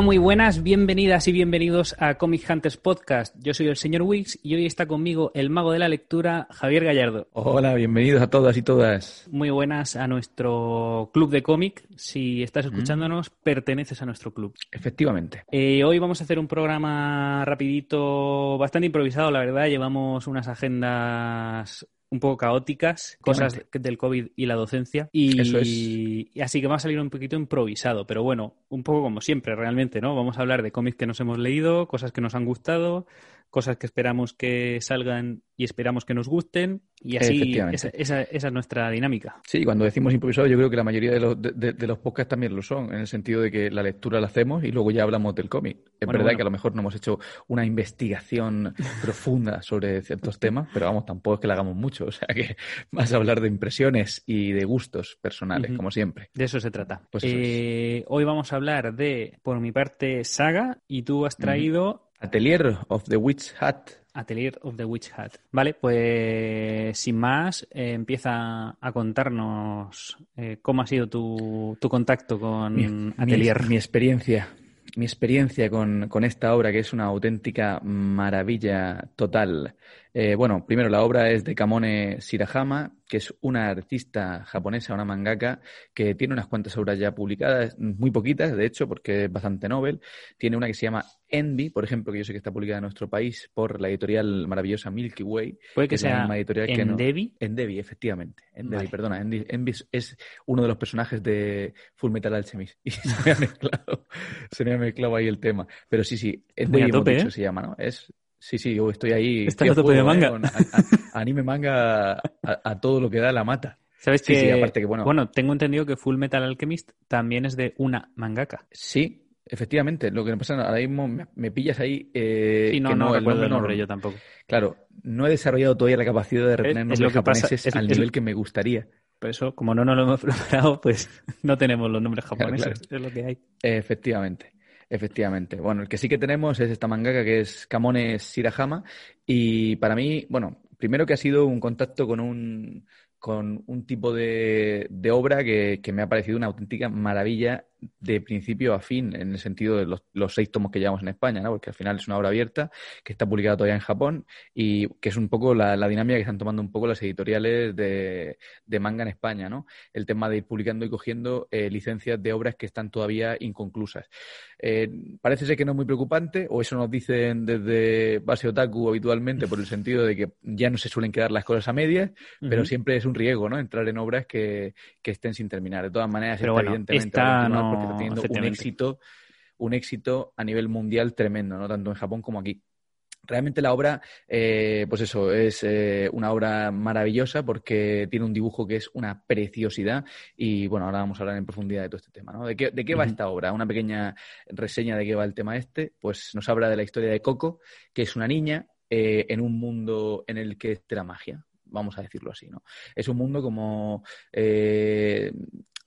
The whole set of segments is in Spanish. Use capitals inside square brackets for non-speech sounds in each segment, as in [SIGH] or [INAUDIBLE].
Hola, muy buenas, bienvenidas y bienvenidos a Comic Hunters Podcast. Yo soy el señor Wix y hoy está conmigo el mago de la lectura, Javier Gallardo. Hola, bienvenidos a todas y todas. Muy buenas a nuestro club de cómic. Si estás escuchándonos, perteneces a nuestro club. Efectivamente. Eh, hoy vamos a hacer un programa rapidito, bastante improvisado, la verdad. Llevamos unas agendas un poco caóticas, cosas del COVID y la docencia. Y, Eso es. y así que va a salir un poquito improvisado, pero bueno, un poco como siempre, realmente, ¿no? Vamos a hablar de cómics que nos hemos leído, cosas que nos han gustado, cosas que esperamos que salgan y esperamos que nos gusten. Y así, esa, esa- esa es nuestra dinámica. Sí, cuando decimos improvisado, yo creo que la mayoría de los, de, los podcasts también lo son, en el sentido de que la lectura la hacemos y luego ya hablamos del cómic. Es Bueno, verdad bueno. que a lo mejor no hemos hecho una investigación [LAUGHS] profunda sobre ciertos temas, pero vamos, tampoco es que la hagamos mucho. O sea que vas a hablar de impresiones y de gustos personales, como siempre. De eso se trata. Pues eso Eh, Hoy vamos a hablar de, por mi parte, Saga, y tú has traído Atelier of the Witch Hat. Atelier of the Witch Hat. Vale, pues sin más, eh, empieza a contarnos eh, cómo ha sido tu, tu contacto con mi, Atelier. mi- mi experiencia, mi experiencia con, con esta obra, que es una auténtica maravilla total. Eh, bueno, primero la obra es de Kamone Shirahama, que es una artista japonesa, una mangaka, que tiene unas cuantas obras ya publicadas, muy poquitas, de hecho, porque es bastante novel. Tiene una que se llama Envy, por ejemplo, que yo sé que está publicada en nuestro país por la editorial maravillosa Milky Way. Puede que la sea misma editorial que no- Endeavy. Endeavy, efectivamente. Endeavy, Vale. perdona. Endeavy, Envy es- uno de los personajes de Full Metal Alchemist. [LAUGHS] Y se me ha mezclado, se me ha mezclado ahí el tema. Pero sí, sí, Endeavy hemos dicho, ¿eh? se llama, ¿no? Es, sí, sí, yo estoy ahí. [LAUGHS] A tope de ¿eh? manga. Con- a- a- anime manga a, a todo lo que da la mata. ¿Sabes Sí, que, sí, aparte que, bueno- tengo entendido que Full Metal Alchemist también es de una mangaka. Sí, efectivamente. Lo que me pasa ahora mismo, me, me pillas ahí. eh, Sí, no, que no, el recuerdo el no- nombre yo tampoco. Claro, no he desarrollado todavía la capacidad de retener es nombres japoneses es- al es- nivel que me gustaría. Por eso, como no nos lo hemos [LAUGHS] preparado, pues no tenemos los nombres Claro, japoneses. claro. Es lo que hay. Efectivamente, efectivamente. Bueno, el que sí que tenemos es esta mangaka que es Kamone Shirahama y para mí, bueno, primero que ha sido un contacto con un, con un tipo de, de obra que, que me ha parecido una auténtica maravilla de principio a fin, en el sentido de los, los seis tomos que llevamos en España, ¿no? Porque al final es una obra abierta que está publicada todavía en Japón y que es un poco la, la dinámica que están tomando un poco las editoriales de, de manga en España, ¿no? El tema de ir publicando y cogiendo eh, licencias de obras que están todavía inconclusas. Eh, parece ser que no es muy preocupante, o eso nos dicen desde Base Otaku habitualmente, por el sentido de que ya no se suelen quedar las cosas a medias, pero siempre es un riesgo, ¿no? Entrar en obras que, que estén sin terminar. De todas maneras, Pero esta, bueno, esta no- porque está teniendo un éxito, un éxito a nivel mundial tremendo, ¿no? Tanto en Japón como aquí. Realmente la obra, eh, pues eso, es eh, una obra maravillosa porque tiene un dibujo que es una preciosidad y bueno, ahora vamos a hablar en profundidad de todo este tema, ¿no? ¿De qué, de qué va esta obra? Una pequeña reseña de qué va el tema este, pues nos habla de la historia de Coco, que es una niña eh, en un mundo en el que es la magia, vamos a decirlo así, ¿no? Es un mundo como... eh,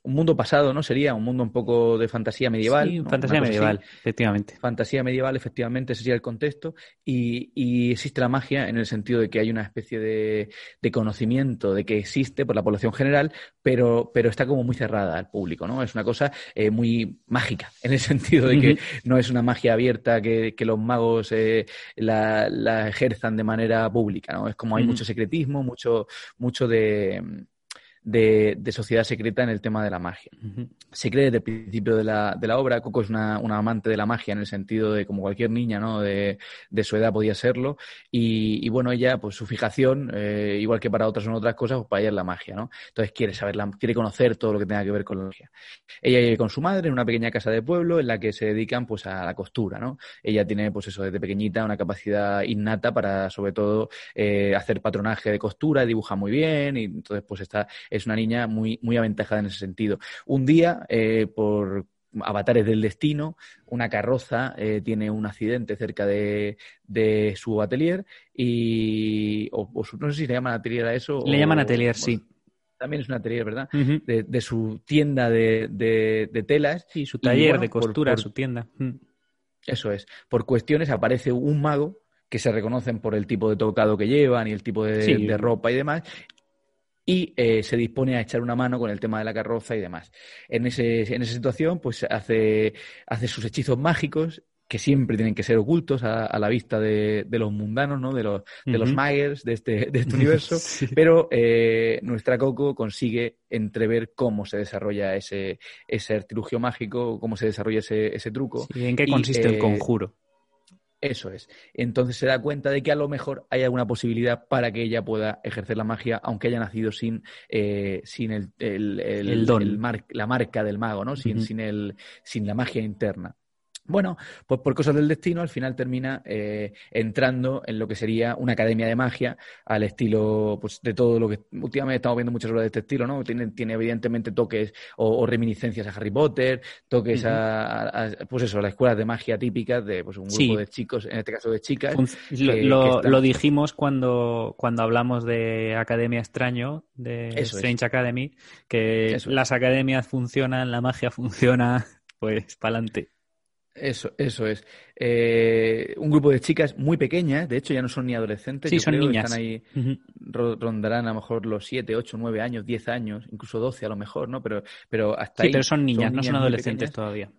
un mundo pasado, ¿no? Sería un mundo un poco de fantasía medieval. Sí, ¿no? fantasía Una medieval, efectivamente. Fantasía medieval, efectivamente, ese sería el contexto. Y, y existe la magia en el sentido de que hay una especie de, de conocimiento de que existe por la población general, pero, pero está como muy cerrada al público, ¿no? Es una cosa eh, muy mágica, en el [LAUGHS] sentido de que no es una magia abierta que, que los magos eh, la, la ejerzan de manera pública, ¿no? Es como hay mucho secretismo, mucho, mucho de, de, de sociedad secreta en el tema de la magia se cree desde el principio de la, de la obra. Coco es una, una amante de la magia en el sentido de como cualquier niña ¿no? de, de su edad podía serlo. Y, y bueno, ella, pues su fijación, eh, igual que para otras son otras cosas, pues para ella es la magia, ¿no? Entonces quiere saber, la- quiere conocer todo lo que tenga que ver con la magia. Ella vive con su madre en una pequeña casa de pueblo en la que se dedican pues a la costura, ¿no? Ella tiene, pues eso, desde pequeñita una capacidad innata para, sobre todo, eh, hacer patronaje de costura, dibuja muy bien, y entonces, pues está, es una niña muy, muy aventajada en ese sentido. Un día, eh, por avatares del destino, una carroza eh, tiene un accidente cerca de, de su atelier y, o, o su- no sé si le llaman atelier a eso. Le o- llaman atelier, o- sí. También es un atelier, ¿verdad? De, de su tienda de, de- de telas. Sí, su Y, taller bueno, de por- costura, por- su tienda. Mm. Eso es. Por cuestiones aparece un mago que se reconocen por el tipo de tocado que llevan y el tipo de, Sí. de ropa y demás. Y eh, se dispone a echar una mano con el tema de la carroza y demás. En, ese, en esa situación, pues hace, hace sus hechizos mágicos que siempre tienen que ser ocultos a, la vista de, los mundanos, ¿no? de los, de los Myers de este, de este [LAUGHS] universo, pero eh, nuestra Coco consigue entrever cómo se desarrolla ese, ese artilugio mágico, cómo se desarrolla ese, ese truco. ¿Y en qué consiste el eh, conjuro? Eso es. Entonces se da cuenta de que a lo mejor hay alguna posibilidad para que ella pueda ejercer la magia, aunque haya nacido sin, eh, sin el, el, don. la marca del mago, ¿no? Sin, sin, el, sin la magia interna. Bueno, pues por cosas del destino, al final termina eh, entrando en lo que sería una academia de magia al estilo pues, de todo lo que últimamente estamos viendo muchas obras de este estilo, ¿no? Tiene, tiene evidentemente toques o, reminiscencias a Harry Potter, toques a, pues eso, a las escuelas de magia típicas de pues, un grupo de chicos, en este caso de chicas. lo, dijimos cuando, cuando hablamos de Academia Extraño, de Strange Academy, que las academias funcionan, la magia [LAUGHS] funciona, pues para adelante. Eso, eso es. Eh, un grupo de chicas muy pequeñas, de hecho ya no son ni adolescentes. Sí, son niñas. Están ahí, rondarán a lo mejor los 7, 8, 9 años, 10 años, incluso 12 a lo mejor, ¿no? Pero, pero hasta sí, pero son niñas, no son adolescentes todavía.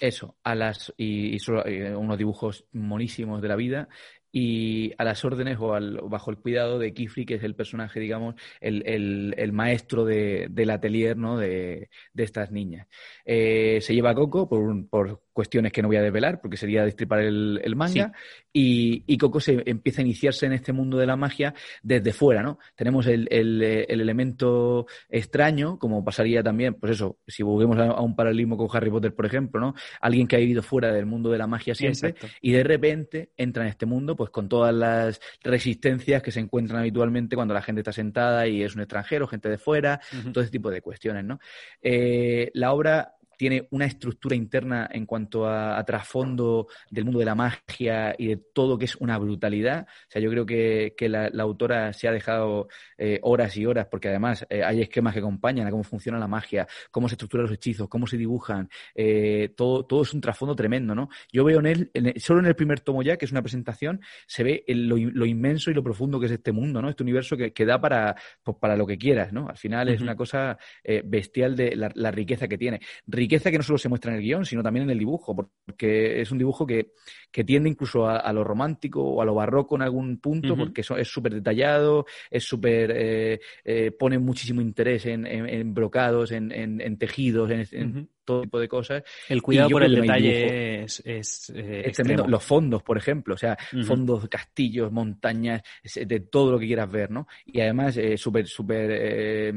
Eso, a las y, eh, unos dibujos monísimos de la vida y a las órdenes o al, bajo el cuidado de Kifri, que es el personaje, digamos, el, el, el maestro de, del atelier ¿no? de, de estas niñas. Eh, se lleva a Coco por, por cuestiones que no voy a desvelar porque sería destripar el, el manga. Y, y, Coco se empieza a iniciarse en este mundo de la magia desde fuera, ¿no? Tenemos el, el, el elemento extraño, como pasaría también, pues eso, si volvemos a, un paralelismo con Harry Potter, por ejemplo, ¿no? Alguien que ha vivido fuera del mundo de la magia siempre y de repente entra en este mundo, pues con todas las resistencias que se encuentran habitualmente cuando la gente está sentada y es un extranjero, gente de fuera, todo ese tipo de cuestiones, ¿no? Eh, la obra tiene una estructura interna en cuanto a, trasfondo del mundo de la magia y de todo que es una brutalidad. O sea, yo creo que, la, autora se ha dejado eh, horas y horas, porque además eh, hay esquemas que acompañan a cómo funciona la magia, cómo se estructuran los hechizos, cómo se dibujan. Eh, todo, todo es un trasfondo tremendo, ¿no? Yo veo en él, solo en el primer tomo ya, que es una presentación, se ve lo, inmenso y lo profundo que es este mundo, ¿no? Este universo que, da para, pues, para lo que quieras, ¿no? Al final es una cosa bestial de la, la riqueza que tiene riqueza que no solo se muestra en el guion, sino también en el dibujo, porque es un dibujo que, que tiende incluso a, lo romántico o a lo barroco en algún punto, porque eso es súper detallado, es súper, eh, eh, pone muchísimo interés en, en, brocados, en, en, tejidos, en, todo tipo de cosas. El cuidado por el detalle es, es, eh, tremendo. Los fondos, por ejemplo, o sea, fondos, castillos, montañas, de todo lo que quieras ver, ¿no? Y además eh, súper, súper eh,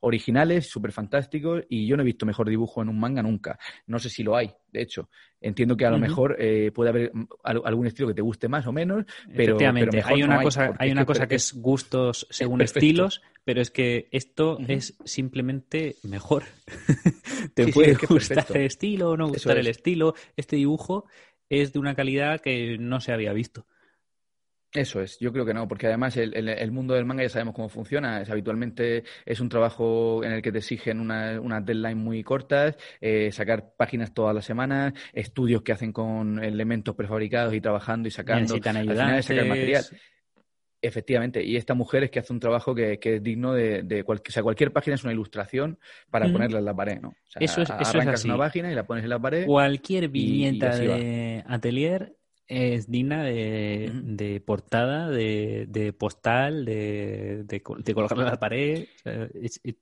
originales, súper fantásticos, y yo no he visto mejor dibujo en un manga nunca. No sé si lo hay, de hecho. Entiendo que a lo mejor eh, puede haber algún estilo que te guste más o menos, pero, Efectivamente. hay una cosa, hay una cosa que es gustos [LAUGHS] según estilos, pero es que esto es simplemente mejor. te puede gustar el estilo o no gustar el estilo. Este dibujo es de una calidad que no se había visto. Eso es, yo creo que no, porque además el, mundo del manga ya sabemos cómo funciona. Es, habitualmente es un trabajo en el que te exigen unas una deadline muy cortas, eh, sacar páginas todas las semanas, estudios que hacen con elementos prefabricados y trabajando y sacando. Necesitan ayudantes. sacar material. Efectivamente, y esta mujer es que hace un trabajo que, es digno de, de o sea, cualquier página es una ilustración para ponerla en la pared, ¿no? eso es, eso es una página y la pones en la pared. Cualquier viñeta de atelier es digna de, portada, de, postal, de, de, colgarla en la pared,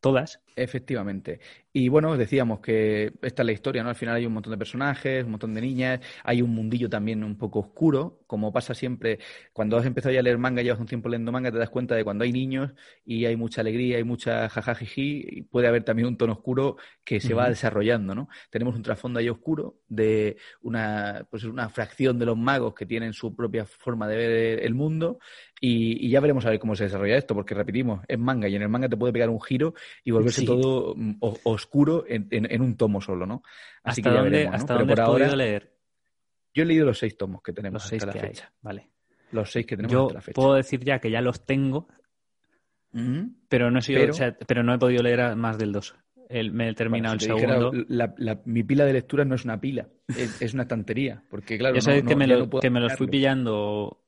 todas. Efectivamente. Y bueno, decíamos que esta es la historia, ¿no? Al final hay un montón de personajes, un montón de niñas, hay un mundillo también un poco oscuro, como pasa siempre cuando has empezado ya a leer manga, llevas un tiempo leyendo manga, te das cuenta de cuando hay niños y hay mucha alegría, hay mucha jajajiji, puede haber también un tono oscuro que se va desarrollando, ¿no? Tenemos un trasfondo ahí oscuro de una, pues una fracción de los magos que tienen su propia forma de ver el mundo y, ya veremos a ver cómo se desarrolla esto, porque repetimos, es manga y en el manga te puede pegar un giro y volverse todo mm, oscuro en, un tomo solo, ¿no? Así ¿Hasta que ya dónde, veremos, ¿hasta dónde por ahora, leer? Yo he leído los seis tomos que tenemos los seis hasta la fecha. Vale. Los seis que tenemos Yo hasta la fecha. puedo decir ya que ya los tengo, pero, no he sido, pero... no he podido leer más del dos. me he terminado el segundo. mi pila de lectura no es una pila, es, una estantería. Porque, claro, que, me, que me los fui pillando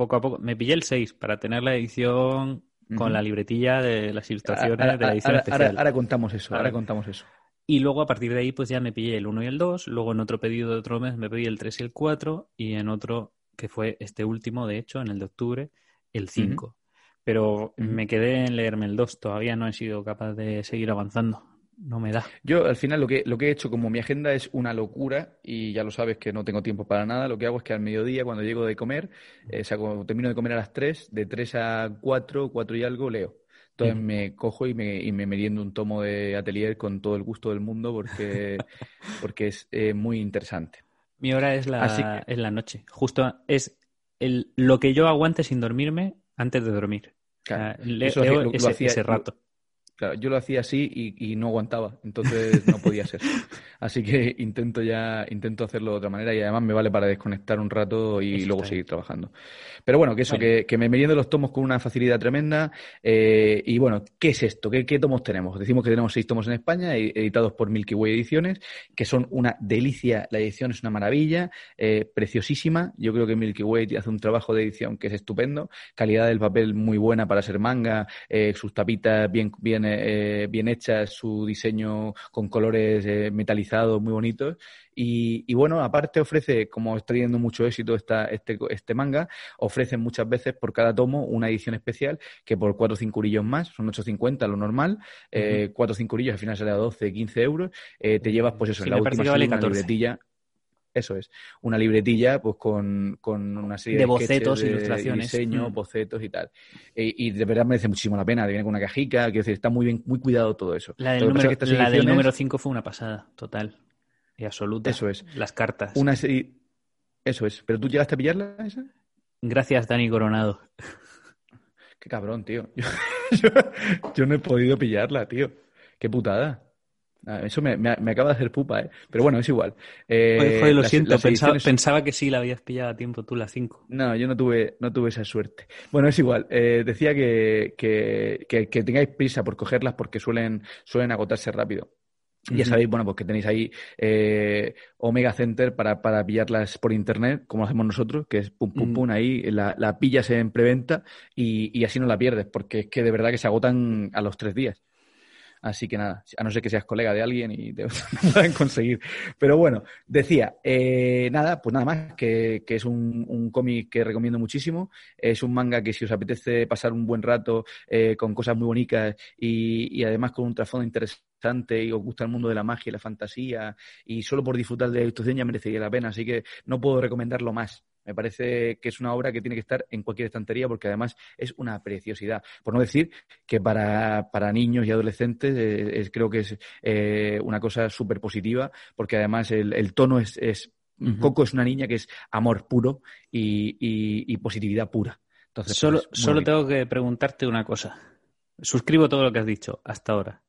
poco a poco. Me pillé el 6 para tener la edición con la libretilla de las ilustraciones de la edición especial. Ahora, contamos eso, ahora contamos eso. Y luego a partir de ahí pues ya me pillé el 1 y el 2, luego en otro pedido de otro mes me pedí el 3 y el 4 y en otro, que fue este último de hecho, en el de octubre, el 5. Pero me quedé en leerme el 2, todavía no he sido capaz de seguir avanzando no me da. Yo al final lo que, lo que he hecho, como mi agenda es una locura y ya lo sabes que no tengo tiempo para nada, lo que hago es que al mediodía cuando llego de comer, eh, o sea, cuando termino de comer a las 3, de 3 a 4, 4 y algo, leo. Entonces me cojo y me, y me meriendo un tomo de atelier con todo el gusto del mundo porque, [LAUGHS] porque es eh, muy interesante. Mi hora es la, es la noche. Justo es el, lo que yo aguante sin dormirme antes de dormir. Claro, leo ese, ese rato. Claro, yo lo hacía así y, no aguantaba, entonces no podía ser. [LAUGHS] Así que intento ya, intento hacerlo de otra manera y además me vale para desconectar un rato y luego seguir trabajando. Pero bueno, que eso, que, me meriendo los tomos con una facilidad tremenda. Eh, y bueno, ¿qué es esto? ¿Qué, tomos tenemos? Decimos que tenemos seis tomos en España, e, editados por Milky Way Ediciones, que son una delicia. La edición es una maravilla, eh, preciosísima. Yo creo que Milky Way hace un trabajo de edición que es estupendo. Calidad del papel muy buena para ser manga, eh, sus tapitas bien, bien eh, bien hecha, su diseño con colores eh, metalizados muy bonitos. Y, bueno, aparte ofrece, como está teniendo mucho éxito esta, este, este manga, ofrece muchas veces por cada tomo una edición especial que por 4 o 5 urillos más, son 8.50 lo normal, eh, 4 o 5 urillos al final sale a 12, 15 euros, eh, te llevas pues eso, en la última vale una libretilla eso es, una libretilla pues con, con una serie de, bocetos, de ilustraciones, diseño, mm. bocetos y tal. Y, de verdad merece muchísimo la pena, viene con una cajica, quiero decir, está muy bien, muy cuidado todo eso. La del, número, la del número 5 fue una pasada, total y absoluta. Eso es. Las cartas. Una serie... Eso es. ¿Pero tú llegaste a pillarla esa? Gracias, Dani Coronado. Qué cabrón, tío. [LAUGHS] yo no he podido pillarla, tío. Qué putada. Ah, eso me, acaba de hacer pupa, ¿eh? Pero bueno, es igual. Eh, lo siento, pensaba, que sí la habías pillado a tiempo tú, la 5. No, yo no tuve, no tuve esa suerte. Bueno, es igual. Eh, decía que, que, tengáis prisa por cogerlas porque suelen, suelen agotarse rápido. Ya sabéis, bueno, pues que tenéis ahí eh, Omega Center para, para pillarlas por internet, como hacemos nosotros, que es pum, pum, pum, ahí, la, la pillas en preventa y, y así no la pierdes, porque es que de verdad que se agotan a los tres días. Así que nada, a no ser que seas colega de alguien y te [LAUGHS] puedan conseguir. Pero bueno, decía, eh, nada, pues nada más, que, es un, cómic que recomiendo muchísimo. Es un manga que si os apetece pasar un buen rato eh, con cosas muy bonitas y, y además con un trasfondo interesante y os gusta el mundo de la magia y la fantasía y solo por disfrutar de la ilustración ya merecería la pena. Así que no puedo recomendarlo más. Me parece que es una obra que tiene que estar en cualquier estantería porque además es una preciosidad. Por no decir que para, para niños y adolescentes eh, creo que es eh, una cosa súper positiva porque además el, tono es... es Coco es una niña que es amor puro y, positividad pura. Entonces, solo pues, solo tengo que preguntarte una cosa. Suscribo todo lo que has dicho hasta ahora.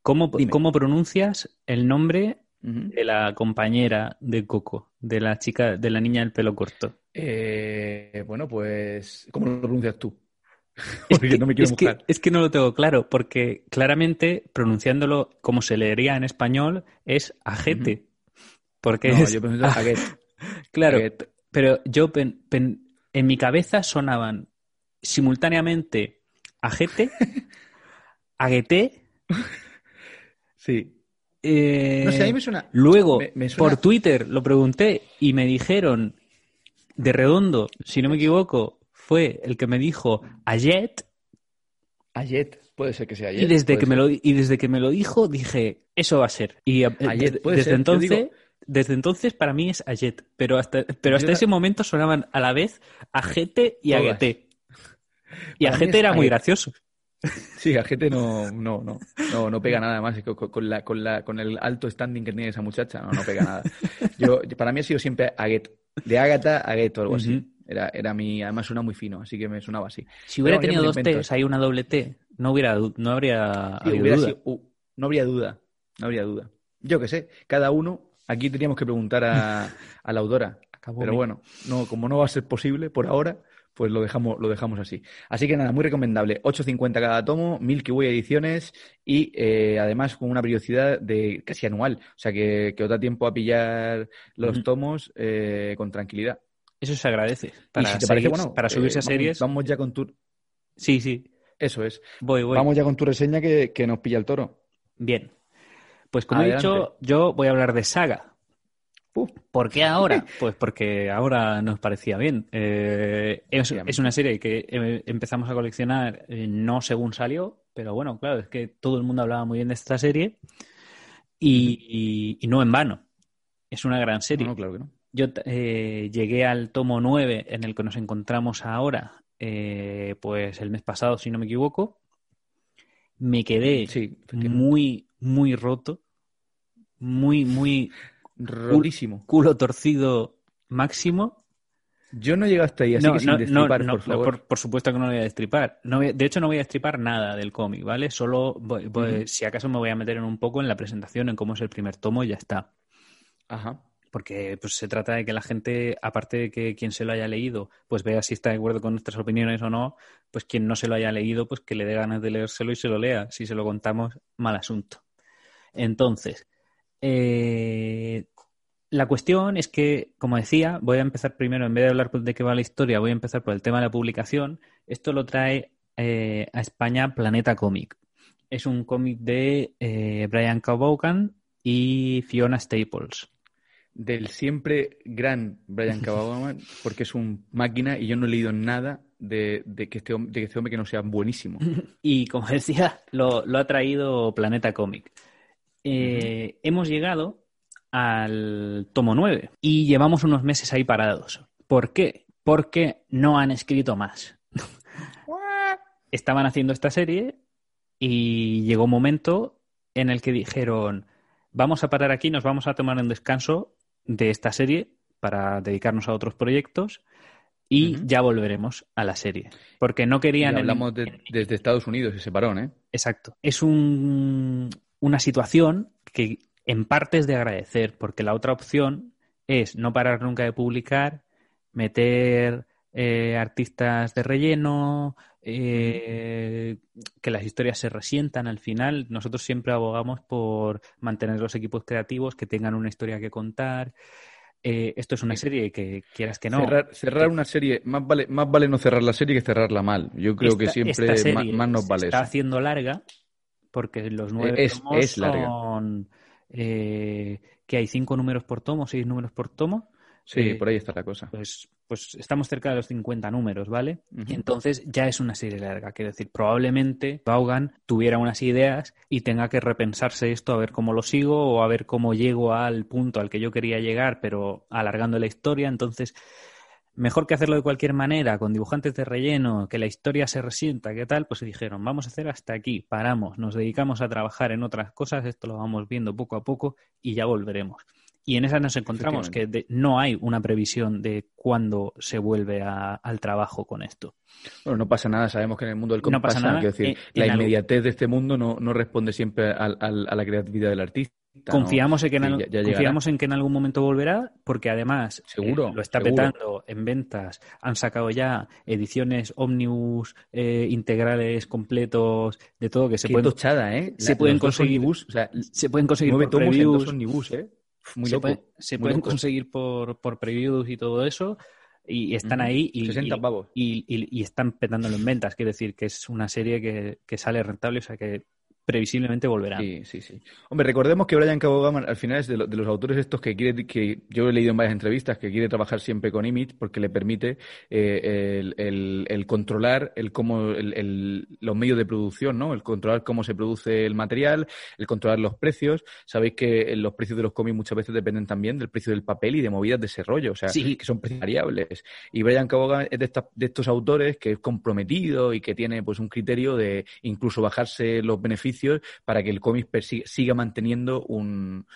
¿Cómo, ¿Cómo pronuncias el nombre de la compañera de Coco, de la chica, de la niña del pelo corto? Eh, bueno, pues, ¿cómo lo pronuncias tú? [LAUGHS] porque es que, no me quiero es Que, es que no lo tengo claro, porque claramente pronunciándolo como se leería en español es ajete. Porque es... yo pronuncio [LAUGHS] claro, pero yo en mi cabeza sonaban simultáneamente ajete, [LAUGHS] aguete. Sí. Eh, no sé, a mí me suena. Luego, por Twitter lo pregunté y me dijeron, de redondo, si no me equivoco, fue el que me dijo Ayet. Ayet, puede ser que sea Ayet. Y desde, que me, lo, y desde que me lo dijo, dije, eso va a ser. Y eh, desde entonces. Desde entonces para mí es Ayet, pero hasta, pero hasta ese momento sonaban a la vez Ajete y Aguete. Y Ajete era muy gracioso. [LAUGHS] Sí, a gente no, no, no, no, no pega nada más con, con, la, con, la, con el alto standing que tiene esa muchacha, no, no pega nada. Yo, para mí ha sido siempre Aguet, de Ágata a Aguet o algo así. Era, era mi, además suena muy fino, así que me sonaba así. Si hubiera tenido dos T, hay una doble T, no hubiera, no habría duda. no habría duda, no habría duda. Yo qué sé, cada uno, aquí teníamos que preguntar a, a la autora. pero bueno, no, como no va a ser posible por ahora, pues lo dejamos, lo dejamos así. Así que nada, muy recomendable. 8.50 cada tomo, Milky Way ediciones y eh, además con una periodicidad de casi anual. O sea que, que os da tiempo a pillar los tomos eh, con tranquilidad. Eso se agradece. Para, para subirse a series. Vamos ya con tu. Sí, sí. Eso es. Voy, voy. Vamos ya con tu reseña que, nos pilla el toro. Bien. Pues como he dicho, yo voy a hablar de Saga. ¿Por qué ahora? [LAUGHS] Pues porque ahora nos parecía bien. Eh, es, una serie que eh, empezamos a coleccionar eh, no según salió, pero bueno, claro, es que todo el mundo hablaba muy bien de esta serie y, no en vano. Es una gran serie. No, claro que no. Yo llegué al tomo 9 en el que nos encontramos ahora, pues el mes pasado, si no me equivoco. Me quedé muy, muy roto. Muy, muy Rodísimo. Culo torcido máximo. Yo no llego hasta ahí, así que sin destripar, por favor. Por, supuesto que no lo voy a destripar. de hecho, no voy a destripar nada del cómic, ¿vale? Solo, si acaso me voy a meter en un poco en la presentación, en cómo es el primer tomo y ya está. Ajá. Porque pues, se trata de que la gente, aparte de que quien se lo haya leído, pues vea si está de acuerdo con nuestras opiniones o no, pues quien no se lo haya leído, pues que le dé ganas de leérselo y se lo lea. Si se lo contamos, mal asunto. Entonces, eh, la cuestión es que, como decía, voy a empezar primero, en vez de hablar de qué va la historia, voy a empezar por el tema de la publicación. Esto lo trae eh, a España Planeta Comic. Es un cómic de eh, Brian Cabogan y Fiona Staples. Del siempre gran Brian [LAUGHS] Cabogan, porque es un máquina y yo no he leído nada de, que, este, de que este hombre que no sea buenísimo. [LAUGHS] Y como decía, lo, ha traído Planeta Comic. Eh, hemos llegado al tomo 9 y llevamos unos meses ahí parados. ¿Por qué? Porque no han escrito más. Estaban haciendo esta serie y llegó un momento en el que dijeron, vamos a parar aquí, nos vamos a tomar un descanso de esta serie para dedicarnos a otros proyectos y ya volveremos a la serie. Porque no querían... hablamos desde Estados Unidos, ese parón, ¿eh? Exacto. Es un, una situación que en parte es de agradecer, porque la otra opción es no parar nunca de publicar, meter eh, artistas de relleno, eh, que las historias se resientan al final. Nosotros siempre abogamos por mantener los equipos creativos, que tengan una historia que contar. Eh, esto es una serie que quieras que no. Cerrar, una serie, más vale, más vale no cerrar la serie que cerrarla mal. Yo creo que siempre más, nos vale. está haciendo larga porque los nueve es, es son eh, que hay cinco números por tomo, seis números por tomo. Sí, eh, por ahí está la cosa. Pues, pues estamos cerca de los 50 números, ¿vale? Y entonces ya es una serie larga. Quiero decir, probablemente Vaughan tuviera unas ideas y tenga que repensarse esto a ver cómo lo sigo o a ver cómo llego al punto al que yo quería llegar, pero alargando la historia. Entonces, mejor que hacerlo de cualquier manera, con dibujantes de relleno, que la historia se resienta, ¿qué tal? Pues se dijeron, vamos a hacer hasta aquí, paramos, nos dedicamos a trabajar en otras cosas, esto lo vamos viendo poco a poco y ya volveremos. Y en esa nos encontramos que no hay una previsión de cuándo se vuelve al trabajo con esto. Bueno, no pasa nada, sabemos que en el mundo del cómic pasa, nada. decir, la inmediatez de este mundo no, no responde siempre a la creatividad del artista. Confiamos, en que, en, confiamos en que en algún momento volverá, porque además eh, seguro, lo está petando en ventas. Han sacado ya ediciones ómnibus eh, integrales, completos, de todo que se pueden. ¿eh? Se pueden conseguir. se pueden conseguir por previews. ¿eh? Muy se, loco, se pueden conseguir por, por previews y todo eso y están ahí y, y, están petándolo en ventas. Quiero decir que es una serie que, que, sale rentable, o sea que previsiblemente volverá. Sí, sí, sí. Hombre, recordemos que Brian Cabogaman al final es de, los autores estos que quiere, que yo he leído en varias entrevistas, que quiere trabajar siempre con Image porque le permite eh, el, controlar el cómo, el, los medios de producción, ¿no? El controlar cómo se produce el material, el controlar los precios. Sabéis que los precios de los cómics muchas veces dependen también del precio del papel y de movidas de ese rollo, o sea, que son precios variables. Y Brian Cabogaman es de, de estos autores que es comprometido y que tiene pues un criterio de incluso bajarse los beneficios para que el cómic siga manteniendo un,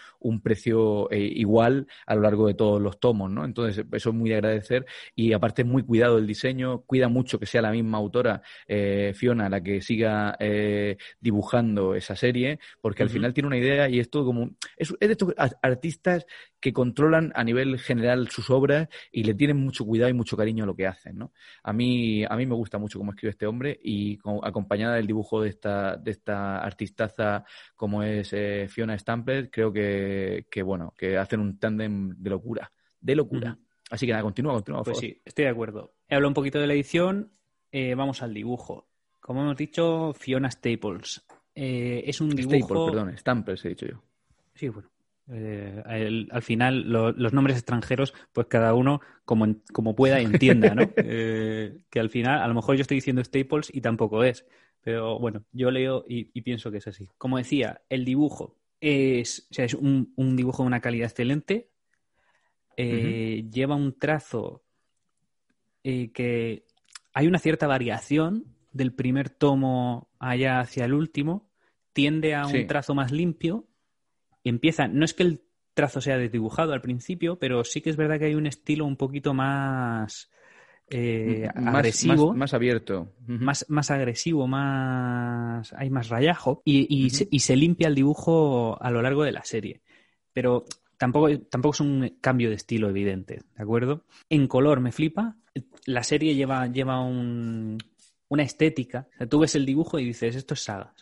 precio eh, igual a lo largo de todos los tomos, ¿no? Entonces, eso es muy de agradecer y aparte es muy cuidado el diseño, cuida mucho que sea la misma autora, eh, Fiona, la que siga eh, dibujando esa serie, porque al final tiene una idea y esto como... Es, es de estos artistas que controlan a nivel general sus obras y le tienen mucho cuidado y mucho cariño a lo que hacen, ¿no? A mí, a mí me gusta mucho cómo escribe este hombre y acompañada del dibujo de esta, de esta artistaza como es eh, Fiona Stamper, creo que, que, bueno, que hacen un tándem de locura, de locura. Así que nada, continúa, continúa. pues sí, estoy de acuerdo. He hablado un poquito de la edición, eh, vamos al dibujo. como hemos dicho, Fiona Staples. Eh, es un dibujo... Staples, perdón, Stampers he dicho yo. Sí, bueno. Eh, al final, los nombres extranjeros, pues cada uno como, como pueda entienda, ¿no? [LAUGHS] Eh, que al final, a lo mejor yo estoy diciendo Staples y tampoco es. Pero bueno, yo leo y, pienso que es así. Como decía, el dibujo es, es un, dibujo de una calidad excelente. Lleva un trazo que hay una cierta variación del primer tomo allá hacia el último, tiende a un trazo más limpio, empieza, no es que el trazo sea desdibujado al principio, pero sí que es verdad que hay un estilo un poquito más eh, agresivo. Más, abierto. más, más agresivo, más. hay más rayajo. Y, se, limpia el dibujo a lo largo de la serie. Pero tampoco, tampoco es un cambio de estilo evidente, ¿de acuerdo? En color me flipa. La serie lleva, lleva un, una estética. tú ves el dibujo y dices, esto es saga.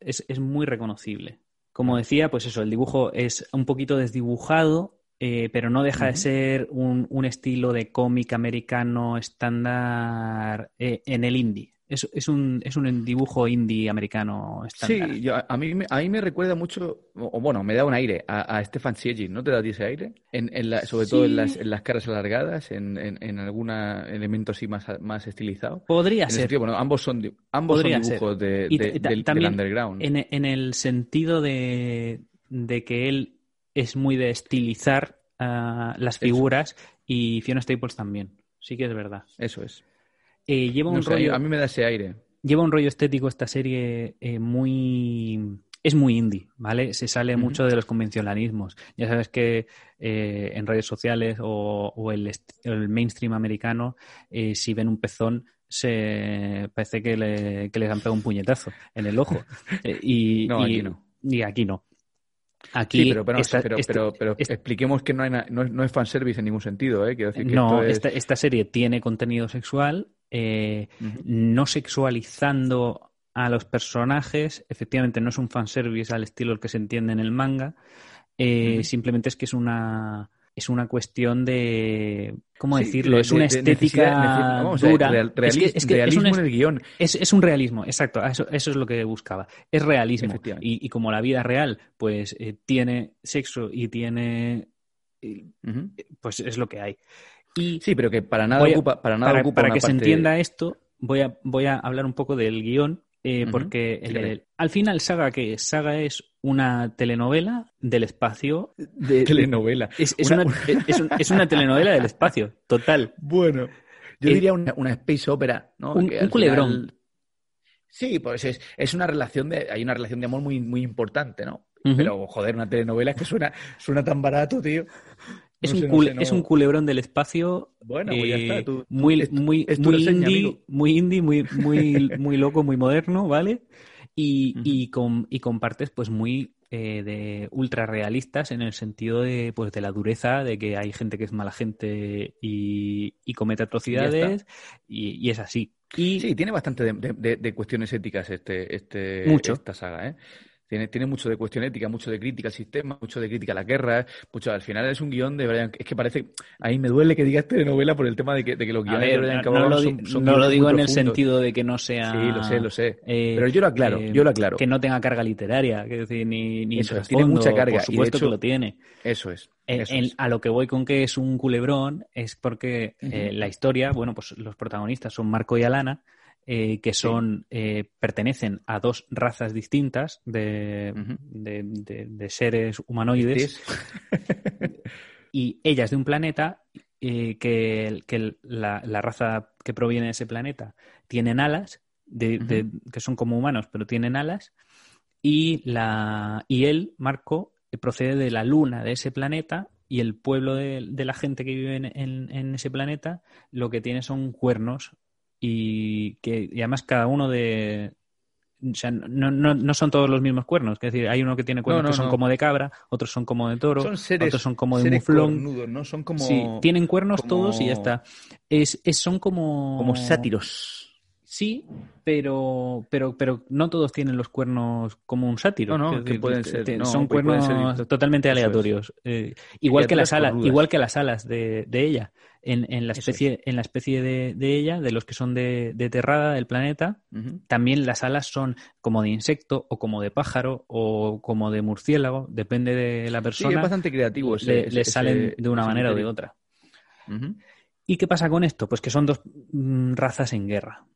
es, muy reconocible. Como decía, pues eso, el dibujo es un poquito desdibujado, eh, pero no deja de ser un, un estilo de cómic americano estándar eh, en el indie. Es, es, un, es un dibujo indie americano estándar. Sí, a, mí, a mí me recuerda mucho, o bueno, me da un aire a, Stefan Siegel, ¿no te da ese aire? En, en la, sobre todo en las, en las, caras alargadas, en, en, algún elemento así más, más estilizado. Podría ser. bueno, ambos son, ambos son dibujos de, del, underground. En, en el sentido de, de que él es muy de estilizar ah, las figuras y Fiona Staples también. Sí que es verdad. Eso es. Eh, lleva un rollo. A mí me da ese aire. Lleva un rollo estético esta serie eh, muy. Es muy indie, ¿vale? Se sale mucho de los convencionalismos. Ya sabes que eh, en redes sociales o, el, mainstream americano, si ven un pezón, se parece que, le, les han pegado un puñetazo en el ojo. [LAUGHS] y, no, aquí no. Y aquí no. Aquí sí, pero, pero, pero, expliquemos que no, hay no, es, no, es fanservice en ningún sentido. ¿eh? Quiero decir que no, esta, esta, serie tiene contenido sexual, eh, no sexualizando a los personajes. Efectivamente, no es un fanservice al estilo que se entiende en el manga. Eh, simplemente es que es una es una cuestión de ¿cómo decirlo? es una estética dura. es, que, realismo en el guion. Es, un realismo, exacto. Eso, eso, es lo que buscaba. Es realismo. Y, como la vida real, pues eh, tiene sexo y tiene, pues es lo que hay sí, pero que para nada ocupa, para nada para, que se entienda esto, voy a, voy a hablar un poco del guion, eh, porque al final Saga que Saga es una telenovela del espacio. De, telenovela. Es, una, es, una, telenovela del espacio, total. Bueno, yo eh, diría una, una, space opera, ¿no? Un, culebrón. Sí, pues es, es, una relación de, hay una relación de amor muy, muy importante, ¿no? Pero, joder, una telenovela que suena, suena tan barato, tío. Es, un, es un culebrón del espacio. Bueno, pues ya está. Eh, muy, muy, muy, indie, muy indie, muy, muy, [LAUGHS] muy loco, muy moderno, ¿vale? Y, y, con, y con partes pues muy eh, de ultra realistas en el sentido de pues de la dureza de que hay gente que es mala gente y, y comete atrocidades y, es así. Y, sí, tiene bastante de, de, cuestiones éticas este, este, esta saga, ¿eh? Tiene, tiene mucho de cuestión ética, mucho de crítica al sistema, mucho de crítica a la guerra. Mucho, al final es un guion de Brian. Es que parece. Ahí me duele que digas telenovela por el tema de que, de que los guiones de Brian no, lo, son, No lo digo en el sentido de que no sea. Sí, lo sé, lo sé. Eh, Pero yo lo aclaro, yo lo aclaro. Que no tenga carga literaria, que decir, ni, ni eso, tiene mucha carga. Por supuesto que lo tiene. Eso es. A lo que voy con que es un culebrón es porque eh, la historia, bueno, pues los protagonistas son Marco y Alana eh, que son eh, pertenecen a dos razas distintas de, seres humanoides. [LAUGHS] Y ellas de un planeta eh, que, que la, raza que proviene de ese planeta tienen alas que son como humanos pero tienen alas. Y la y él Marco procede de la luna de ese planeta y el pueblo de, la gente que vive en, ese planeta lo que tiene son cuernos y que además cada uno de o sea, no, no, no, son todos los mismos cuernos. Es decir, hay uno que tiene cuernos que son como de cabra, otros son como de toro, otros son como de muflón. ¿no? Son como... Sí, tienen cuernos todos y ya está. Es, son como... Como sátiros. Sí, pero, pero, pero no todos tienen los cuernos como un sátiro. No, no, que pueden ser. son cuernos totalmente aleatorios. Eh, igual, que las alas, igual que las alas de, de ella. En, en, la especie, en la especie de, de, ella, de los que son de, de terrada del planeta, también las alas son como de insecto o como de pájaro o como de murciélago, depende de la persona. Sí, es bastante creativo. Ese, le, salen de una manera o de otra. ¿Y qué pasa con esto? Pues que son dos mm, razas en guerra.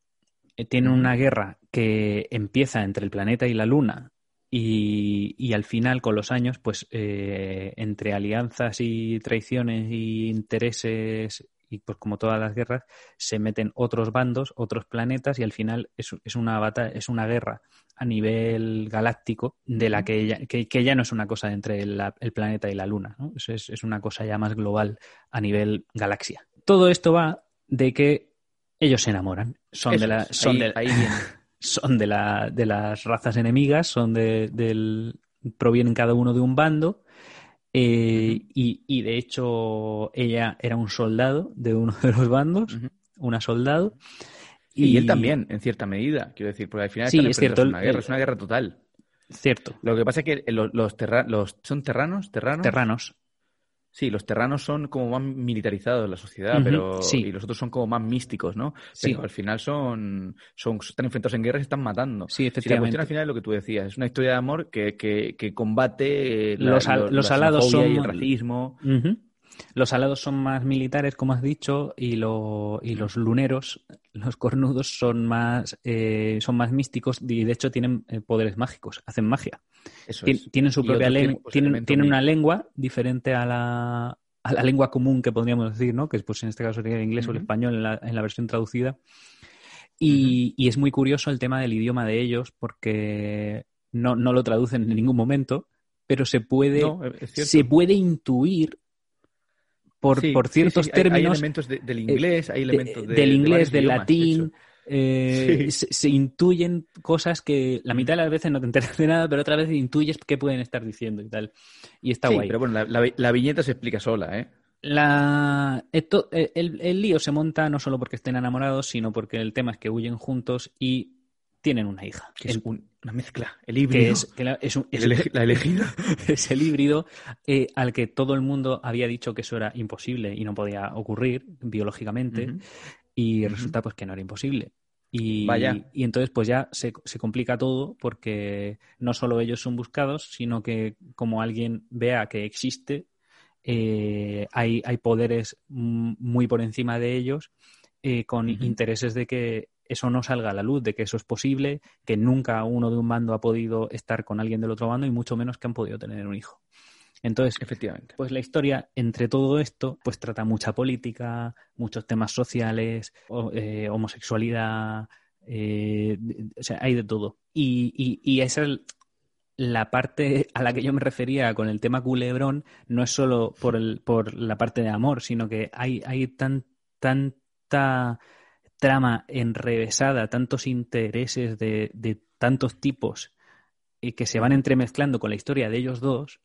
Eh, tienen una guerra que empieza entre el planeta y la luna y, al final, con los años, pues eh, entre alianzas y traiciones y intereses y pues como todas las guerras, se meten otros bandos, otros planetas y al final es, es una batalla, es una guerra a nivel galáctico de la que ya, que, ya no es una cosa entre el, planeta y la luna, ¿no? es, es, una cosa ya más global a nivel galaxia. Todo esto va de que ellos se enamoran. Son de la. Son de, [LAUGHS] son de, la, de las razas enemigas, son de, del. provienen cada uno de un bando. Eh, y, de hecho, ella era un soldado de uno de los bandos, una soldado. Y, él también, en cierta medida, quiero decir, porque al final sí, es, cierto, una guerra, es una guerra total. Cierto. Lo que pasa es que los, los, los ¿son terranos? ¿Terranos? Terranos. Sí, los terranos son como más militarizados en la sociedad, pero y los otros son como más místicos, ¿no? Pero al final son, son están enfrentados en guerras y están matando. Sí, efectivamente. la cuestión al final es lo que tú decías, es una historia de amor que, que, que combate los, los alados son y el racismo. Los alados son más militares, como has dicho, y, lo, y los luneros, los cornudos, son más, eh, son más místicos y de hecho tienen eh, poderes mágicos, hacen magia. Tienen su propia lengua, tienen, tienen una lengua diferente a la, a la lengua común que podríamos decir, ¿no? Que pues en este caso sería el inglés o el español en la, en la versión traducida. Y, y, es muy curioso el tema del idioma de ellos porque no, no lo traducen en ningún momento, pero se puede, se puede intuir por, por ciertos términos. Hay, elementos del inglés, hay elementos del inglés, del latín. Eh, se, intuyen cosas que la mitad de las veces no te enteras de nada, pero otra vez intuyes qué pueden estar diciendo y tal. Y está guay. Pero bueno, la, viñeta se explica sola, ¿eh? La, esto, el, el, lío se monta no solo porque estén enamorados, sino porque el tema es que huyen juntos y tienen una hija. Que es una mezcla, el híbrido. es, la elegida. [LAUGHS] es el híbrido eh, al que todo el mundo había dicho que eso era imposible y no podía ocurrir biológicamente. Y resulta pues que no era imposible. Y, Vaya. y entonces pues ya se, se, complica todo porque no solo ellos son buscados, sino que como alguien vea que existe, eh, hay, hay, poderes muy por encima de ellos eh, con intereses de que eso no salga a la luz, de que eso es posible, que nunca uno de un bando ha podido estar con alguien del otro bando y mucho menos que han podido tener un hijo. Entonces, efectivamente, pues la historia entre todo esto, pues trata mucha política, muchos temas sociales, eh, homosexualidad, eh, o sea, hay de todo. Y, y, esa es la parte a la que yo me refería con el tema culebrón, no es solo por, el, por la parte de amor, sino que hay, hay tan, tanta trama enrevesada, tantos intereses de, tantos tipos y que se van entremezclando con la historia de ellos dos,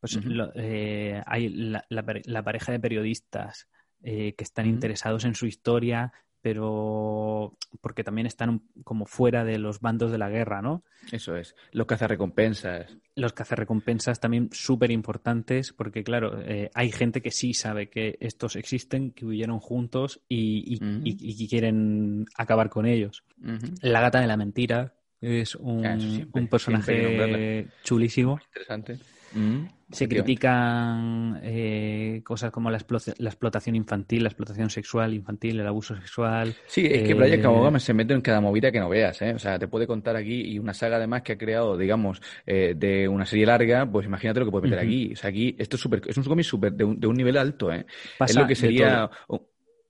pues eh, hay la, pareja de periodistas eh, que están interesados en su historia, pero porque también están como fuera de los bandos de la guerra, ¿no? Eso es. Los cazarrecompensas. Los cazarrecompensas también súper importantes, porque claro, eh, hay gente que sí sabe que estos existen, que huyeron juntos y, quieren acabar con ellos. La gata de la mentira es un, un personaje chulísimo. Interesante. Se critican eh, cosas como la, explotación infantil, la explotación sexual infantil, el abuso sexual. Sí, es que Brian eh... se mete en cada movida que no veas. ¿eh? O sea, te puede contar aquí y una saga además que ha creado, digamos, eh, de una serie larga, pues imagínate lo que puede meter aquí. O sea, aquí esto es, super, es un cómic super de, un, de un nivel alto. ¿eh? es lo que sería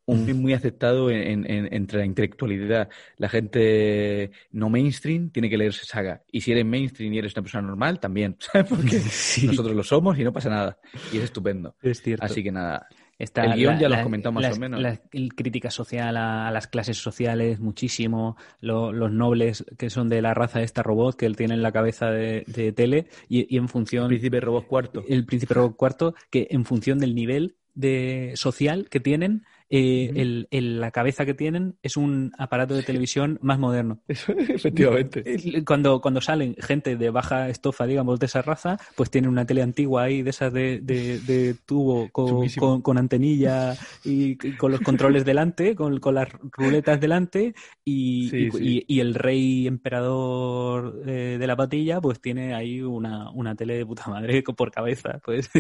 un film muy aceptado entre la intelectualidad. La gente no mainstream tiene que leerse saga. Y si eres mainstream y eres una persona normal, también. [LAUGHS] ¿Sabes? Porque [LAUGHS] nosotros lo somos y no pasa nada. Y es estupendo. Es cierto. Así que nada. el guion ya lo comentamos más o menos. La, crítica social a, las clases sociales, muchísimo. los nobles que son de la raza de esta robot, que él tiene en la cabeza de, tele, y, y, en función. El príncipe robot cuarto. El príncipe robot cuarto, que en función del nivel de social que tienen, eh, la cabeza que tienen es un aparato de televisión más moderno. [LAUGHS] efectivamente. Cuando, cuando salen gente de baja estofa, digamos, de esa raza, pues tienen una tele antigua ahí de esas de, de, tubo con, con, antenilla y, con los controles delante, con, con las ruletas delante y, y, el rey emperador eh, de la patilla pues tiene ahí una, una tele de puta madre [LAUGHS] por cabeza. Pues.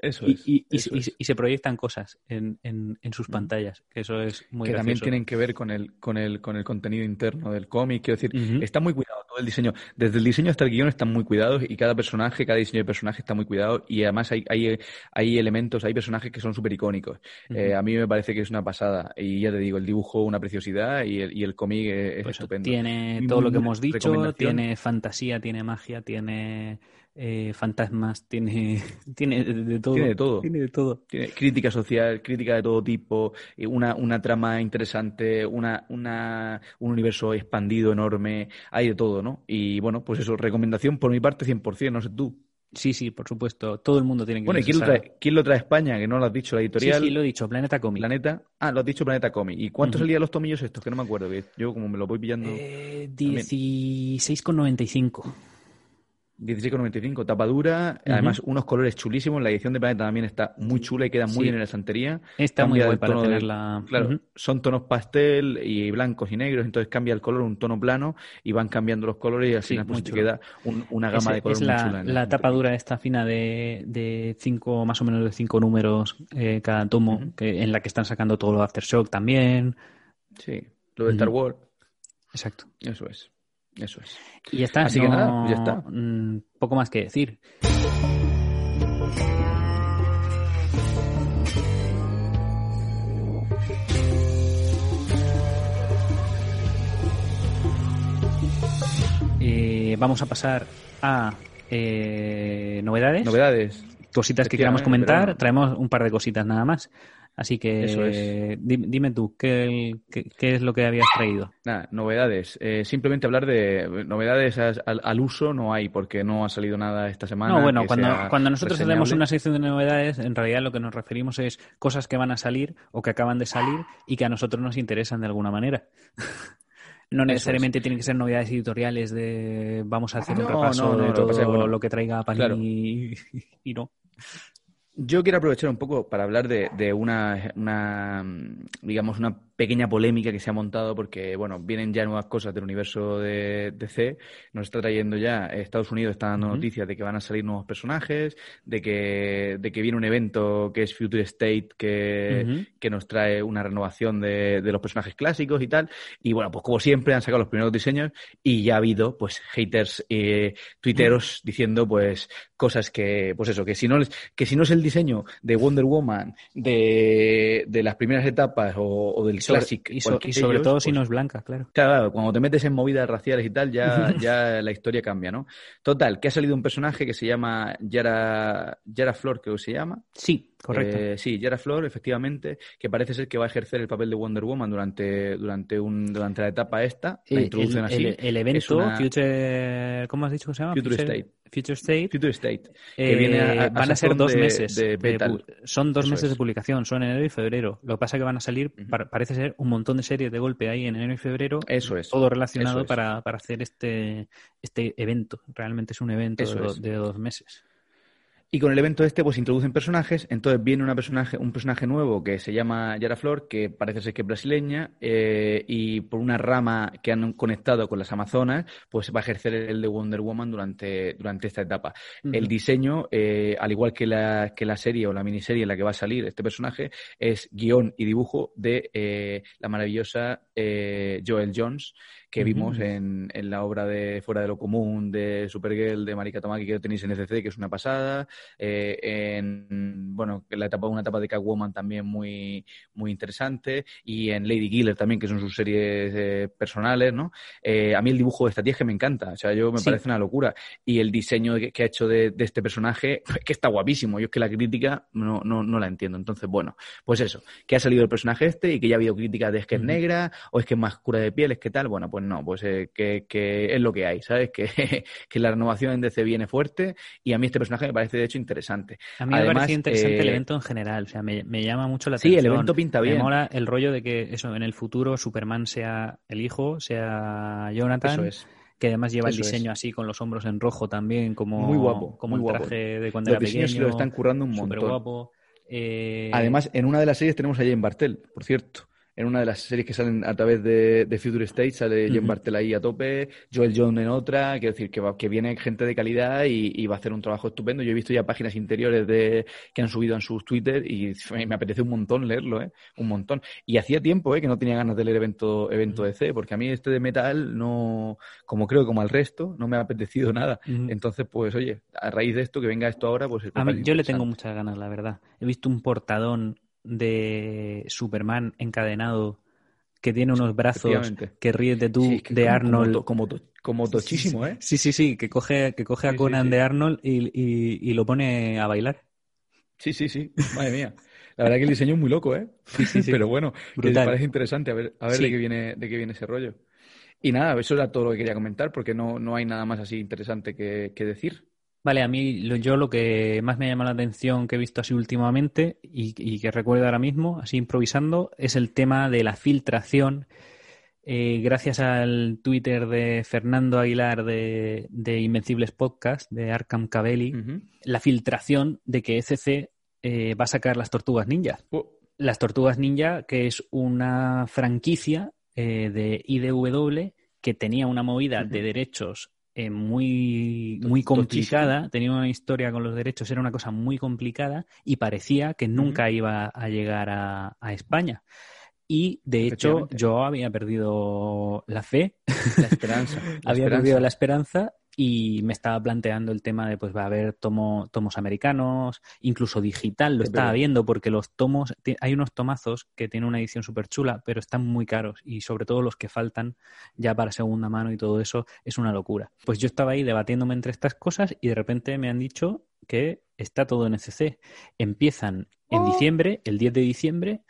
Eso es. y, se proyectan cosas en, en, en sus pantallas, que eso es muy Que también tienen que ver con el, con el, con el contenido interno del cómic. Quiero decir, está muy cuidado todo el diseño. Desde el diseño hasta el guion están muy cuidados y cada personaje, cada diseño de personaje está muy cuidado y además hay, hay, hay elementos, hay personajes que son súper icónicos. Eh, a mí me parece que es una pasada y ya te digo, el dibujo una preciosidad y el, y el cómic es, pues estupendo. Tiene todo lo que hemos dicho, tiene fantasía, tiene magia, tiene eh, fantasmas, tiene, [LAUGHS] tiene de todo. Tiene de todo. Tiene de todo. Tiene crítica social, crítica de todo tipo, eh, una, una trama interesante, una, una, un universo expandido enorme, hay de todo, ¿no? Y bueno, pues eso, recomendación por mi parte 100%, no sé tú. Sí, sí, por supuesto. Todo el mundo tiene que Bueno, ¿y quién lo, trae, quién lo trae a España? Que no lo has dicho, la editorial. Sí, sí, lo he dicho, Planeta Comic. Planeta. Ah, lo has dicho Planeta Comic. ¿Y cuánto salían los tomillos estos? Que no me acuerdo. Que yo como me lo voy pillando. Eh, 16,95. 16,95, tapa dura, además unos colores chulísimos, la edición de Planeta también está muy chula y queda muy bien en la estantería. Está muy guay para tenerla. Claro, son tonos pastel y blancos y negros, entonces cambia el color un tono plano y van cambiando los colores y al final pues, queda una gama de colores muy la, chula. La tapa dura esta fina de, de cinco, más o menos de cinco números eh, cada tomo, que, en la que están sacando todo lo Aftershock también. Sí, lo de Star Wars. Exacto. Eso es. Eso es. Y ya está. Así que nada, ya está. Mm, poco más que decir. Eh, vamos a pasar a eh, novedades. Novedades. Cositas que queramos comentar. Traemos un par de cositas nada más. Así que dime, tú, ¿qué, ¿qué, es lo que habías traído? Nada, novedades. Eh, simplemente hablar de novedades al, uso no hay, porque no ha salido nada esta semana. No, bueno, cuando, cuando nosotros hacemos una sección de novedades, en realidad lo que nos referimos es cosas que van a salir o que acaban de salir y que a nosotros nos interesan de alguna manera. [LAUGHS] No necesariamente tienen que ser novedades editoriales de vamos a hacer un repaso de todo lo que traiga Panini [LAUGHS] y no. Yo quiero aprovechar un poco para hablar de, de una, una, digamos, una pequeña polémica que se ha montado porque, bueno, vienen ya nuevas cosas del universo de DC. Nos está trayendo ya, Estados Unidos está dando noticias de que van a salir nuevos personajes, de que, de que viene un evento que es Future State que, que nos trae una renovación de, de, los personajes clásicos y tal. Y bueno, pues como siempre han sacado los primeros diseños y ya ha habido, pues, haters eh, tuiteros diciendo, pues, cosas que, pues eso, que si no, que si no es el diseño de Wonder Woman de, de las primeras etapas o, o del y, sobre todo si no es blanca, claro. Claro, cuando te metes en movidas raciales y tal, ya, ya la historia cambia, ¿no? Total, que ha salido un personaje que se llama Yara, Yara Flor, creo que se llama. Sí, correcto. Eh, sí, Yara Flor, efectivamente, que parece ser que va a ejercer el papel de Wonder Woman durante, durante, un, durante la etapa esta. La introducen así. El, evento, Future, ¿cómo has dicho que se llama? Future State. Future State. Future State. Que viene a, eh, van a ser dos meses. De, son dos meses de publicación, son enero y febrero. Lo que pasa es que van a salir, parece ser, un montón de series de golpe ahí en enero y febrero. Eso es. Todo relacionado Para, para, hacer este, este evento. Realmente es un evento de dos meses. Y con el evento este, pues introducen personajes. Entonces viene una personaje, un personaje nuevo que se llama Yara Flor, que parece ser que es brasileña, eh, y por una rama que han conectado con las Amazonas, pues va a ejercer el de Wonder Woman durante, durante esta etapa. El diseño, eh, al igual que la, que la serie o la miniserie en la que va a salir este personaje, es guion y dibujo de eh, la maravillosa Joel Jones, que vimos en, en, la obra de Fuera de lo Común de Supergirl de Marika Tamaki que tenéis en ECC, que es una pasada. Eh, en bueno, la etapa, una etapa de Catwoman también muy, muy interesante. Y en Lady Killer también, que son sus series eh, personales, ¿no? Eh, a mí el dibujo de esta tía es que me encanta. O sea, yo me parece una locura. Y el diseño que, ha hecho de, de, este personaje, es que está guapísimo. Yo es que la crítica no, no, no la entiendo. Entonces, bueno, pues eso, que ha salido el personaje este y que ya ha habido críticas de es que es negra o es que es más oscura de piel, es que tal. Bueno, pues pues no, pues eh, que, es lo que hay, ¿sabes? [LAUGHS] Que, que, la renovación en DC viene fuerte y a mí este personaje me parece de hecho interesante. A mí me parece interesante el eh, evento en general, o sea, me, llama mucho la atención. Sí, el evento pinta bien. Me mola el rollo de que eso, en el futuro Superman sea el hijo, sea Jonathan. Que además lleva el diseño así con los hombros en rojo también, como, muy guapo, como el traje de cuando era pequeño. se lo están currando un montón. guapo. Eh, además, en una de las series tenemos a Jane Bartel, por cierto en una de las series que salen a través de, Future State, sale Jen Bartel ahí a tope, Joel John en otra, quiero decir que, que viene gente de calidad y, va a hacer un trabajo estupendo. Yo he visto ya páginas interiores de que han subido en sus Twitter y me apetece un montón leerlo, ¿eh? un montón. Y hacía tiempo ¿eh? que no tenía ganas de leer evento, evento DC, porque a mí este de metal no, como creo como al resto, no me ha apetecido [LAUGHS] nada. Entonces, pues oye, a raíz de esto, que venga esto ahora, pues... A mí, yo le tengo muchas ganas, la verdad. He visto un portadón de Superman encadenado que tiene unos brazos que ríes de tú de Arnold. Como, como, tochísimo, ¿eh? Sí, sí, sí, que coge, que coge a Conan de Arnold y, y, lo pone a bailar. Sí, sí, sí. Madre mía. La verdad que el diseño es muy loco, ¿eh? Sí, sí, sí. [LAUGHS] Pero bueno, me parece interesante a ver, a ver de qué viene, de qué viene ese rollo. Y nada, eso era todo lo que quería comentar, porque no, no hay nada más así interesante que, que decir. Vale, a mí yo lo que más me llama la atención que he visto así últimamente y, que recuerdo ahora mismo, así improvisando, es el tema de la filtración. Eh, gracias al Twitter de Fernando Aguilar de, Invencibles Podcast, de Arkham Cabelli, la filtración de que ECC eh, va a sacar las Tortugas Ninja. Oh. Las Tortugas Ninja, que es una franquicia eh, de IDW que tenía una movida de derechos eh, muy, muy complicada, tenía una historia con los derechos, era una cosa muy complicada y parecía que nunca iba a llegar a, a España. Y de hecho, yo había perdido la fe, la esperanza. [LAUGHS] había perdido la esperanza y me estaba planteando el tema de pues va a haber tomo, tomos americanos, incluso digital, lo estaba viendo porque los tomos, hay unos tomazos que tienen una edición súper chula, pero están muy caros y sobre todo los que faltan ya para segunda mano y todo eso es una locura. Pues yo estaba ahí debatiéndome entre estas cosas y de repente me han dicho que está todo en ECC. Empiezan en oh. diciembre, el 10 de diciembre,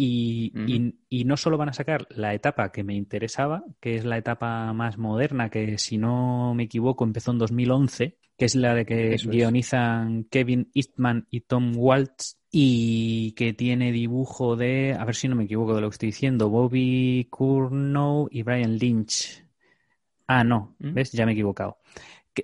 y, y, no solo van a sacar la etapa que me interesaba, que es la etapa más moderna, que si no me equivoco empezó en 2011, que es la de que guionizan Kevin Eastman y Tom Waltz y que tiene dibujo de, a ver si no me equivoco de lo que estoy diciendo, Bobby Curnow y Brian Lynch. Ah, no, ¿Mm? ¿ves? Ya me he equivocado.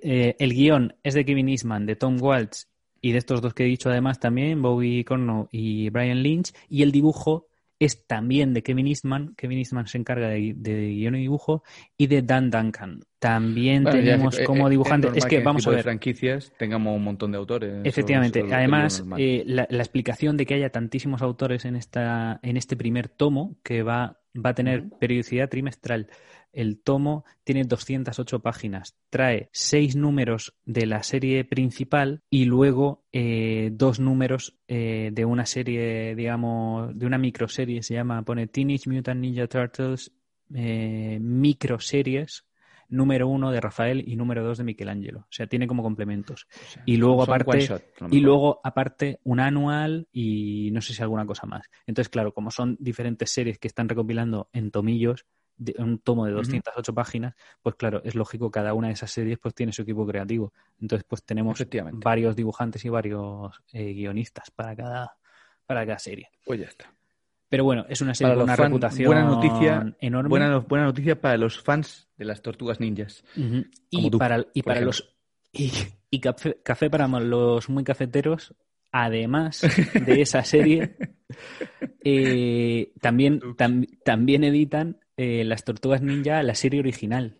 Eh, el guion es de Kevin Eastman, de Tom Waltz y de estos dos que he dicho además también, Bobby Corno y Brian Lynch, y el dibujo es también de Kevin Eastman. Kevin Eastman se encarga de, guion y dibujo, y de Dan Duncan. También tenemos como dibujante. Es, que, vamos a ver. franquicias tengamos un montón de autores. Efectivamente. Además, eh, la, explicación de que haya tantísimos autores en, esta, en este primer tomo, que va, va a tener periodicidad trimestral el tomo tiene 208 páginas, trae seis números de la serie principal y luego eh, dos números eh, de una serie, digamos, de una microserie, se llama, pone Teenage Mutant Ninja Turtles eh, microseries número uno de Rafael y número dos de Michelangelo. O sea, tiene como complementos. y luego aparte, y luego aparte un anual y no sé si alguna cosa más. Entonces, claro, como son diferentes series que están recopilando en tomillos, un tomo de 208 páginas, pues claro, es lógico, cada una de esas series pues tiene su equipo creativo. Entonces, pues tenemos varios dibujantes y varios eh, guionistas para cada, para cada serie. Pues ya está. Pero bueno, es una serie con una reputación buena noticia, enorme. Buena, noticia para los fans de las tortugas ninjas. y, para, y para los y, café, café, para los muy cafeteros, además de esa serie, [LAUGHS] eh, también, también editan eh, las Tortugas Ninja, la serie original.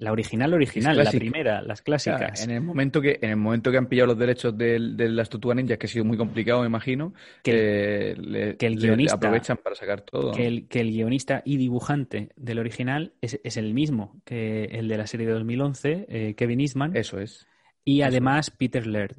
La original, original, la primera, las clásicas. en el momento que, en el momento que han pillado los derechos de, las Tortugas Ninja, que ha sido muy complicado, me imagino, que, el guionista aprovechan para sacar todo. Que el, que el guionista y dibujante del original es, el mismo que el de la serie de 2011, eh, Kevin Eastman. Eso es. Y además Peter Laird.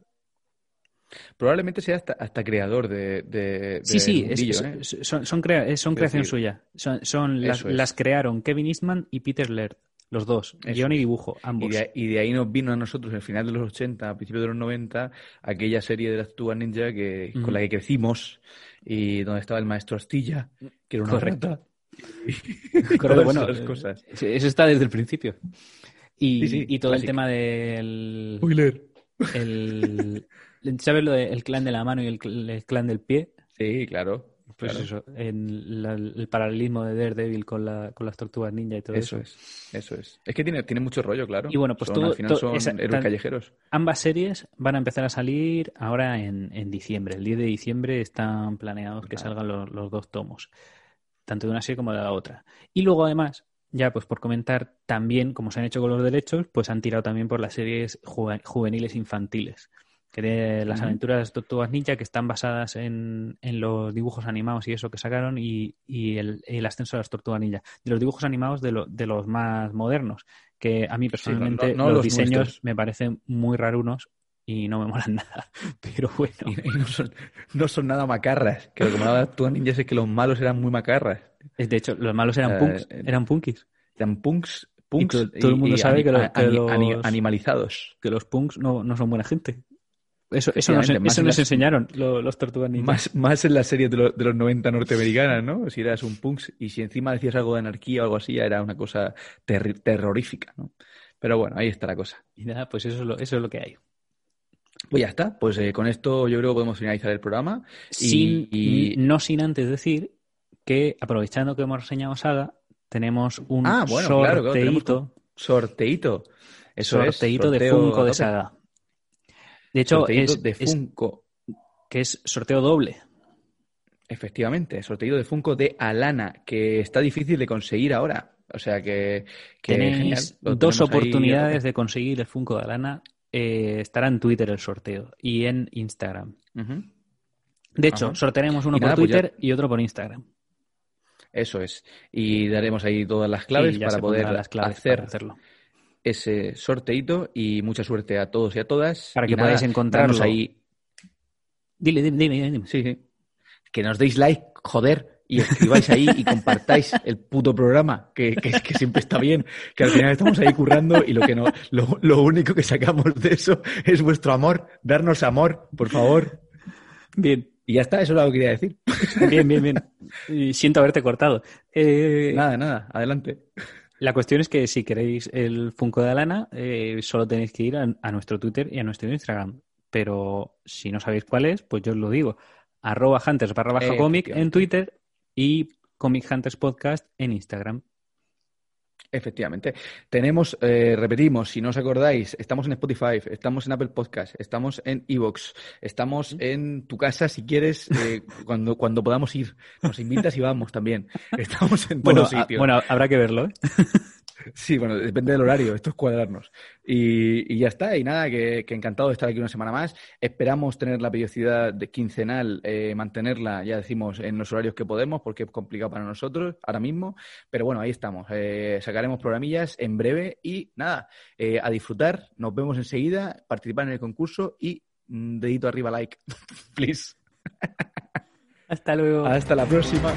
Probablemente sea hasta, creador de, Sí, sí, ¿eh? son, son, creación suya. Son, las, crearon Kevin Eastman y Peter Laird, los dos, guion y dibujo, ambos. Y de, ahí nos vino a nosotros, el final de los 80, a principios de los 90, aquella serie de las Tuba Ninja que, con la que crecimos y donde estaba el maestro Astilla, que era una Correcto. [LAUGHS] Correcto, bueno, cosas. eso está desde el principio. Y, y todo el tema del... Spoiler El, ¿Sabes lo del clan de la mano y el, el clan del pie? Sí, claro. Pues eso, en el paralelismo de Daredevil con, la, con las tortugas ninja y todo eso. Eso es, eso es. Es que tiene, tiene mucho rollo, claro. Y bueno, pues al final son héroes callejeros. Ambas series van a empezar a salir ahora en, en diciembre. El 10 de diciembre están planeados que salgan los, los, dos tomos, tanto de una serie como de la otra. Y luego además, ya pues por comentar, también, como se han hecho con los derechos, pues han tirado también por las series juveniles infantiles que de las aventuras de Tortugas Ninja que están basadas en, en, los dibujos animados y eso que sacaron y, y el, el, ascenso de las Tortugas Ninja. De los dibujos animados de, lo, de los más modernos, que a mí personalmente no, no, no los, diseños nuestros. me parecen muy rarunos y no me molan [LAUGHS] nada. Pero bueno. Y, y no, son, no, son, nada macarras. Que lo que me daba Tortugas Ninja es que los malos eran muy macarras. De hecho, los malos eran uh, punks. Eran punkis. Eran punks. punks y todo, todo, el mundo sabe que, lo, que los, animalizados. Que los punks no, no son buena gente. Eso, eso nos, eso nos enseñaron los, los tortugas ninja. Más, más en la serie de, lo, de, los 90 norteamericanas, ¿no? Si eras un punks y si encima decías algo de anarquía o algo así, ya era una cosa ter terrorífica, ¿no? Pero bueno, ahí está la cosa. Y nada, pues eso es lo, eso es lo que hay. Pues ya está. Pues eh, con esto yo creo que podemos finalizar el programa. Sin, y... No sin antes decir que, aprovechando que hemos reseñado Saga, tenemos un ah, bueno, sorteíto. Claro, sorteíto. Eso sorteíto es, de Funko de Saga. De hecho, es, de Funko. Es, que es sorteo doble. Efectivamente, sorteo de Funko de Alana, que está difícil de conseguir ahora. O sea que, que tenéis genial, dos oportunidades ahí. de conseguir el Funko de Alana. Eh, estará en Twitter el sorteo y en Instagram. Uh -huh. De hecho, Ajá. sortearemos uno por Twitter pues ya... y otro por Instagram. Eso es. Y daremos ahí todas las claves para poder las claves hacer para hacerlo ese sorteito y mucha suerte a todos y a todas. Para que nada, podáis encontrarnos ahí. Dile, dime, dime, dime. Sí, sí. Que nos deis like, joder, y escribáis ahí y compartáis el puto programa, que, que, que, siempre está bien, que al final estamos ahí currando y lo que no, lo, lo único que sacamos de eso es vuestro amor, darnos amor, por favor. Bien. Y ya está, eso es lo que quería decir. Bien, bien, bien. Y siento haberte cortado. Eh... Nada, nada, adelante. La cuestión es que si queréis el Funko de Alana, eh, solo tenéis que ir a, a, nuestro Twitter y a nuestro Instagram. Pero si no sabéis cuál es, pues yo os lo digo. Arroba Hunters barra baja cómic en Twitter y Comic Hunters Podcast en Instagram. Efectivamente. Tenemos, eh, repetimos, si no os acordáis, estamos en Spotify, estamos en Apple Podcast, estamos en Evox, estamos en tu casa si quieres, eh, [LAUGHS] cuando, cuando podamos ir. Nos invitas y vamos también. Estamos en bueno, todos sitios. Bueno, habrá que verlo, ¿eh? [LAUGHS] Sí, bueno, depende del horario, esto es cuadrarnos. Y, y ya está, y nada, que, que, encantado de estar aquí una semana más. Esperamos tener la periodicidad de quincenal, eh, mantenerla, ya decimos, en los horarios que podemos, porque es complicado para nosotros ahora mismo. Pero bueno, ahí estamos. Eh, sacaremos programillas en breve y nada, eh, a disfrutar. Nos vemos enseguida, participar en el concurso y mm, dedito arriba like, [LAUGHS] please. Hasta luego. Hasta la próxima.